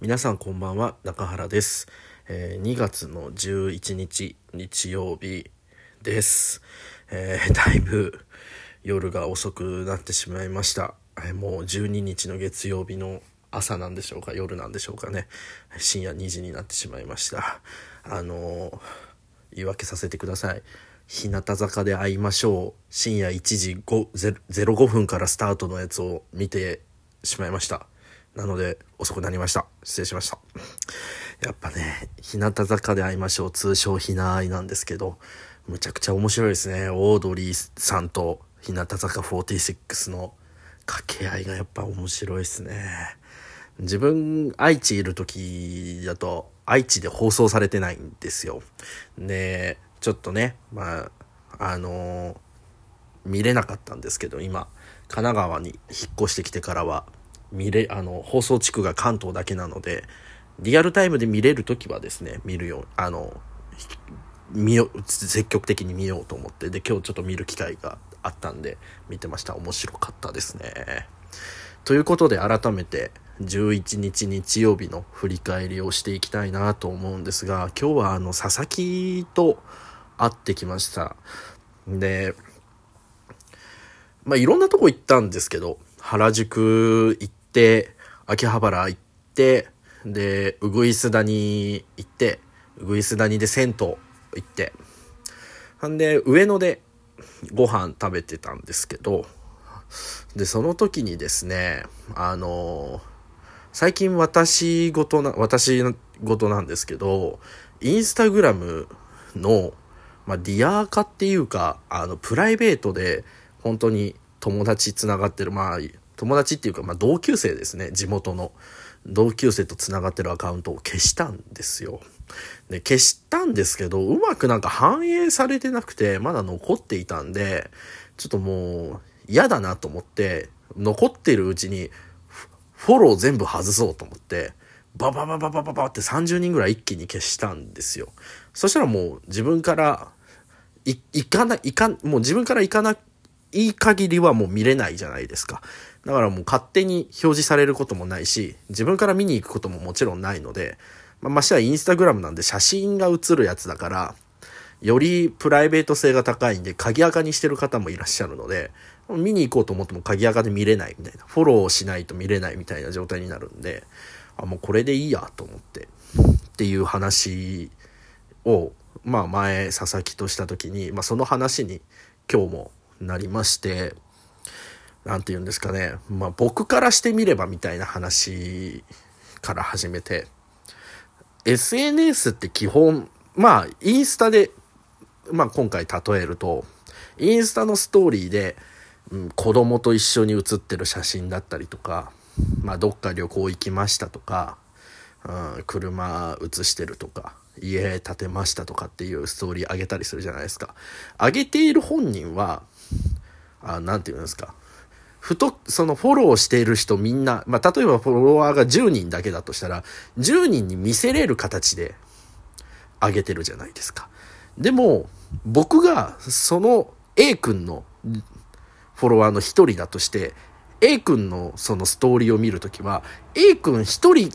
皆さんこんばんは中原です、えー2月の11日日曜日です、えー だいぶ夜が遅くなってしまいました、えーもう12日の月曜日の朝なんでしょうか夜なんでしょうかね。深夜2時になってしまいました。あのー言い訳させてください。日向坂で会いましょう。深夜1時05分からスタートのやつを見てしまいました。なので遅くなりました。失礼しました。やっぱね日向坂で会いましょう。通称ひなあいなんですけどむちゃくちゃ面白いですね。オードリーさんと日向坂46の掛け合いがやっぱ面白いですね。自分愛知いる時だと愛知で放送されてないんですよ。でちょっとねまああの見れなかったんですけど今神奈川に引っ越してきてからは見れあの放送地区が関東だけなのでリアルタイムで見れる時はですね見るようあの見よう積極的に見ようと思ってで今日ちょっと見る機会があったんで見てました。面白かったですね。ということで改めて11日日曜日の振り返りをしていきたいなと思うんですが今日はあの佐々木と会ってきました。でまあいろんなとこ行ったんですけど原宿行っ秋葉原行ってでうぐいす谷行ってうぐいす谷で銭湯行って。ほんで上野でご飯食べてたんですけどでその時にですねあの最近私事な私事なんですけどインスタグラムの、まあ、ディアー化っていうかあのプライベートで本当に友達つながってるまあ友達っていうか、まあ、同級生ですね。地元の。同級生とつながってるアカウントを消したんですよ。で消したんですけどうまくなんか反映されてなくてまだ残っていたんでちょっともう嫌だなと思って残ってるうちにフォロー全部外そうと思ってバババババババって30人ぐらい一気に消したんですよ。そしたらもう自分からい行かないかもう自分から行かない限りはもう見れないじゃないですか。だからもう勝手に表示されることもないし自分から見に行くことももちろんないのでまあ、ましてはインスタグラムなんで写真が写るやつだからよりプライベート性が高いんで鍵垢にしてる方もいらっしゃるので見に行こうと思っても鍵垢で見れないみたいなフォローしないと見れないみたいな状態になるんであもうこれでいいやと思ってっていう話をまあ前佐々木とした時に、まあ、その話に今日もなりまして何て言うんですかね。まあ僕からしてみればみたいな話から始めて。SNS って基本まあインスタでまあ今回例えるとインスタのストーリーで、うん、子供と一緒に写ってる写真だったりとかまあどっか旅行行きましたとか、うん、車写してるとか家建てましたとかっていうストーリー上げたりするじゃないですか。上げている本人はあなんて言うんですか。ふと、そのフォローしている人みんな、まあ、例えばフォロワーが10人だけだとしたら、10人に見せれる形で上げてるじゃないですか。でも、僕がその A 君のフォロワーの一人だとして、A 君のそのストーリーを見るときは、A 君一人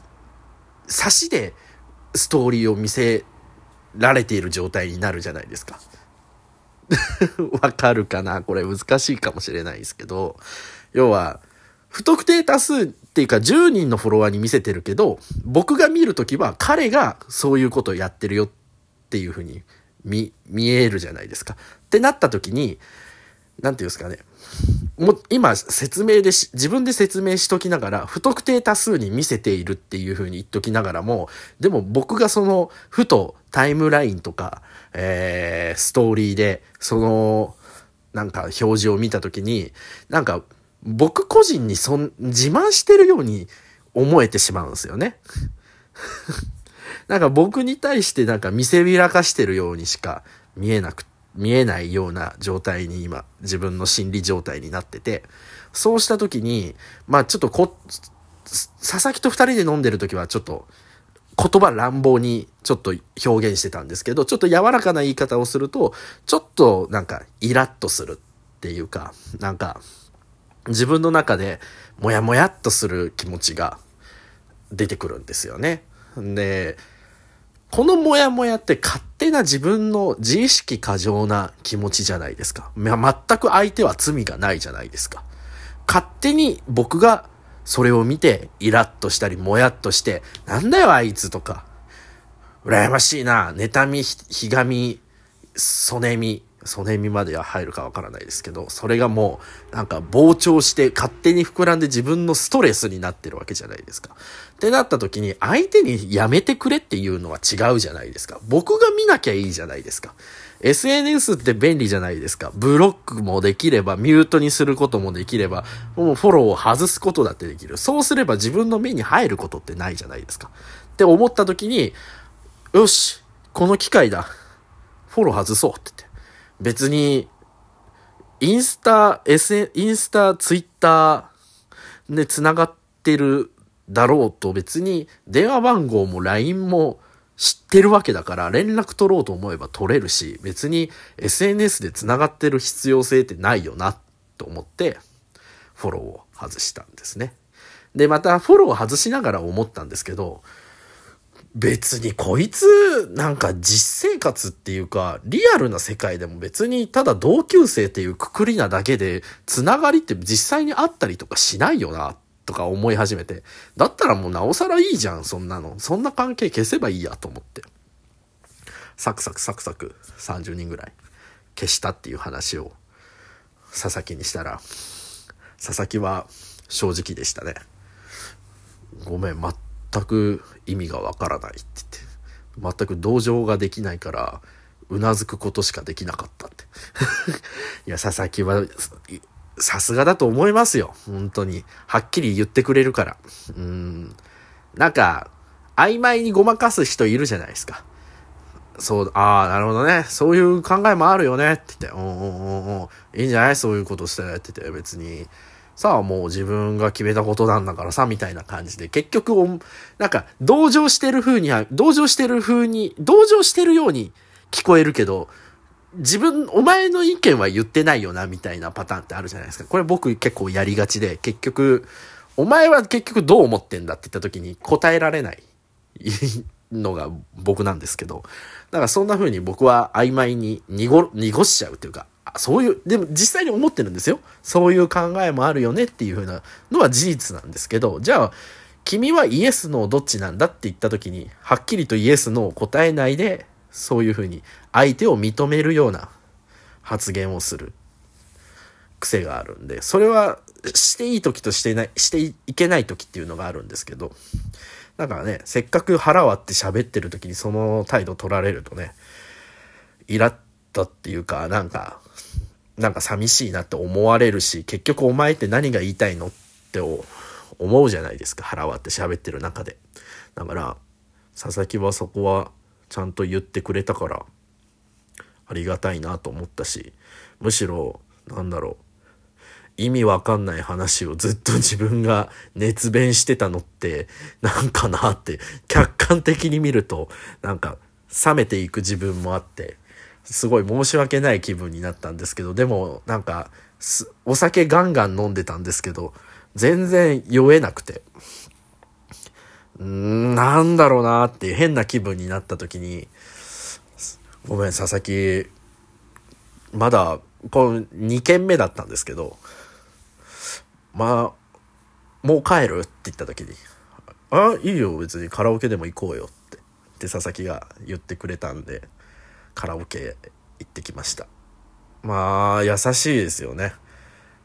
差しでストーリーを見せられている状態になるじゃないですか。わかるかな？これ難しいかもしれないですけど、要は、不特定多数っていうか10人のフォロワーに見せてるけど、僕が見るときは彼がそういうことをやってるよっていうふうに見、見えるじゃないですか。ってなったときに、なんていうんですかね。も今説明でし、自分で説明しときながら、不特定多数に見せているっていう風に言っときながらも、でも僕がその、ふとタイムラインとか、えー、ストーリーで、その、なんか表示を見たときに、なんか、僕個人にそん、自慢してるように思えてしまうんですよね。なんか僕に対してなんか見せびらかしてるようにしか見えなく、見えないような状態に今、自分の心理状態になってて、そうした時に、まあちょっとこ、佐々木と二人で飲んでる時はちょっと、言葉乱暴にちょっと表現してたんですけど、ちょっと柔らかな言い方をすると、ちょっとなんかイラッとするっていうか、なんか自分の中でモヤモヤっとする気持ちが出てくるんですよね。で、このモヤモヤって勝手な自分の自意識過剰な気持ちじゃないですか。全く相手は罪がないじゃないですか。勝手に僕がそれを見てイラッとしたりもやっとして、なんだよあいつとか、羨ましいな、妬み、ひがみ、そねみ、そねみまでは入るかわからないですけど、それがもう、なんか膨張して勝手に膨らんで自分のストレスになってるわけじゃないですか。ってなった時に、相手にやめてくれっていうのは違うじゃないですか。僕が見なきゃいいじゃないですか。SNS って便利じゃないですか。ブロックもできれば、ミュートにすることもできれば、もうフォローを外すことだってできる。そうすれば自分の目に入ることってないじゃないですか。って思った時に、よし、この機会だ。フォロー外そうって言って。別に、インスタ、SN、インスタ、ツイッターで繋がってるだろうと別に電話番号も LINE も知ってるわけだから連絡取ろうと思えば取れるし別に SNS で繋がってる必要性ってないよなと思ってフォローを外したんですね。で、またフォローを外しながら思ったんですけど、別にこいつ、なんか実生活っていうか、リアルな世界でも別にただ同級生っていうくくりなだけで、つながりって実際にあったりとかしないよな、とか思い始めて。だったらもうなおさらいいじゃん、そんなの。そんな関係消せばいいやと思って。サクサクサクサク30人ぐらい消したっていう話を佐々木にしたら、佐々木は正直でしたね。ごめん、全全く意味がわからないって言って、全く同情ができないから、うなずくことしかできなかったって。いや、佐々木は、さすがだと思いますよ。本当に。はっきり言ってくれるから。うん。なんか、曖昧にごまかす人いるじゃないですか。そう、ああ、なるほどね。そういう考えもあるよね。って言って、うんうんうんうん。いいんじゃない？そういうことしてって言って、別に。さあもう自分が決めたことなんだからさ、みたいな感じで、結局、なんか、同情してる風には、同情してる風に、同情してるように聞こえるけど、自分、お前の意見は言ってないよな、みたいなパターンってあるじゃないですか。これ僕結構やりがちで、結局、お前は結局どう思ってんだって言った時に答えられないのが僕なんですけど、だからそんな風に僕は曖昧に濁、濁しちゃうというか、そういう、でも実際に思ってるんですよ。そういう考えもあるよねっていう風なのは事実なんですけど、じゃあ、君はイエス、ノーどっちなんだって言った時に、はっきりとイエス、ノー答えないで、そういう風に相手を認めるような発言をする癖があるんで、それはしていい時としてない、していけない時っていうのがあるんですけど、だからね、せっかく腹割って喋ってる時にその態度取られるとね、イラッとっていうか、なんか、なんか寂しいなって思われるし、結局お前って何が言いたいのって思うじゃないですか。腹割って喋ってる中で。だから、佐々木はそこはちゃんと言ってくれたから、ありがたいなと思ったし、むしろ、なんだろう、意味わかんない話をずっと自分が熱弁してたのって、なんかなって、客観的に見ると、なんか、冷めていく自分もあって、すごい申し訳ない気分になったんですけど、でも、なんか、お酒ガンガン飲んでたんですけど、全然酔えなくて、うーん、なんだろうなって変な気分になった時に、ごめん、佐々木、まだ、この2軒目だったんですけど、まあ、もう帰るって言った時に、あ、いいよ、別にカラオケでも行こうよって、って佐々木が言ってくれたんで、カラオケ行ってきました。まあ、優しいですよね。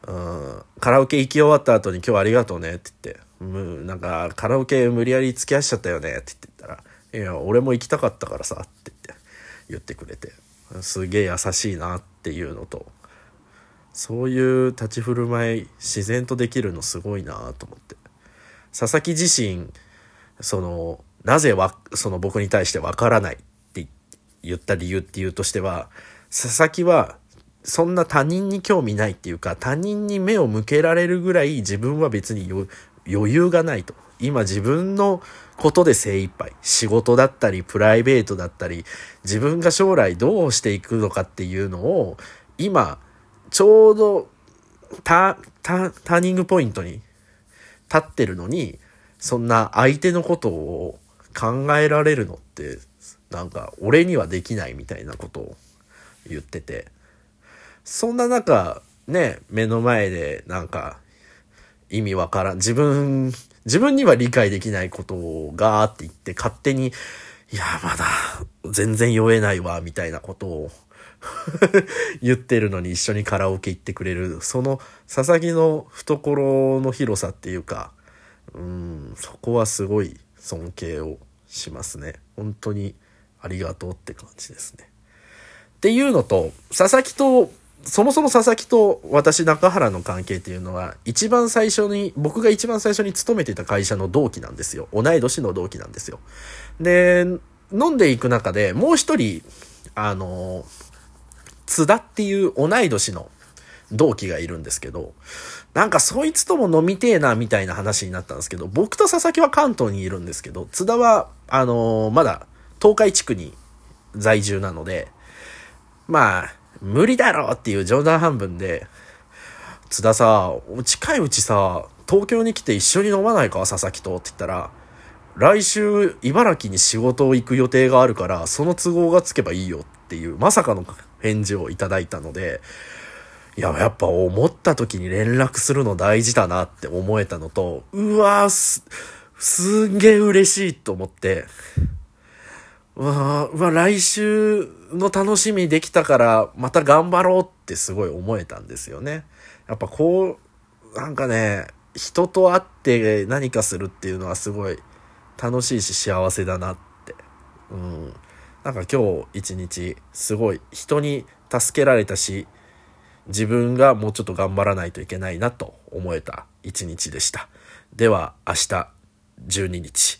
うん、カラオケ行き終わった後に今日ありがとうねって言って、うん、なんかカラオケ無理やり付き合わしちゃったよねって言ったら、いや、俺も行きたかったからさって言って言ってくれて、すげえ優しいなっていうのと、そういう立ち振る舞い自然とできるのすごいなと思って。佐々木自身、その、なぜわ、その僕に対してわからない言った理由っていうとしては、佐々木はそんな他人に興味ないっていうか、他人に目を向けられるぐらい自分は別に余裕がないと。今自分のことで精一杯。仕事だったり、プライベートだったり、自分が将来どうしていくのかっていうのを、今、ちょうどタ、タ、ターニングポイントに立ってるのに、そんな相手のことを考えられるのってなんか俺にはできないみたいなことを言ってて。そんな中ね目の前でなんか意味わからん。自分自分には理解できないことをガーって言って勝手にいやまだ全然酔えないわみたいなことを 言ってるのに一緒にカラオケ行ってくれる。その佐々木の懐の広さっていうかうんそこはすごい尊敬をしますね。本当にありがとうって感じですね。っていうのと佐々木とそもそも佐々木と私中原の関係っていうのは一番最初に僕が一番最初に勤めていた会社の同期なんですよ。同い年の同期なんですよ。で飲んでいく中でもう一人あの津田っていう同い年の同期がいるんですけど、なんかそいつとも飲みてえなみたいな話になったんですけど、僕と佐々木は関東にいるんですけど、津田は、あの、まだ東海地区に在住なので、まあ、無理だろうっていう冗談半分で、津田さ、近いうちさ、東京に来て一緒に飲まないか佐々木とって言ったら、来週茨城に仕事を行く予定があるから、その都合がつけばいいよっていう、まさかの返事をいただいたので、いや、やっぱ思った時に連絡するの大事だなって思えたのと、うわーす、すんげえ嬉しいと思って、うわうわ、来週の楽しみできたから、また頑張ろうってすごい思えたんですよね。やっぱこう、なんかね、人と会って何かするっていうのはすごい楽しいし幸せだなって。うん。なんか今日一日すごい人に助けられたし自分がもうちょっと頑張らないといけないなと思えた一日でした。では明日12日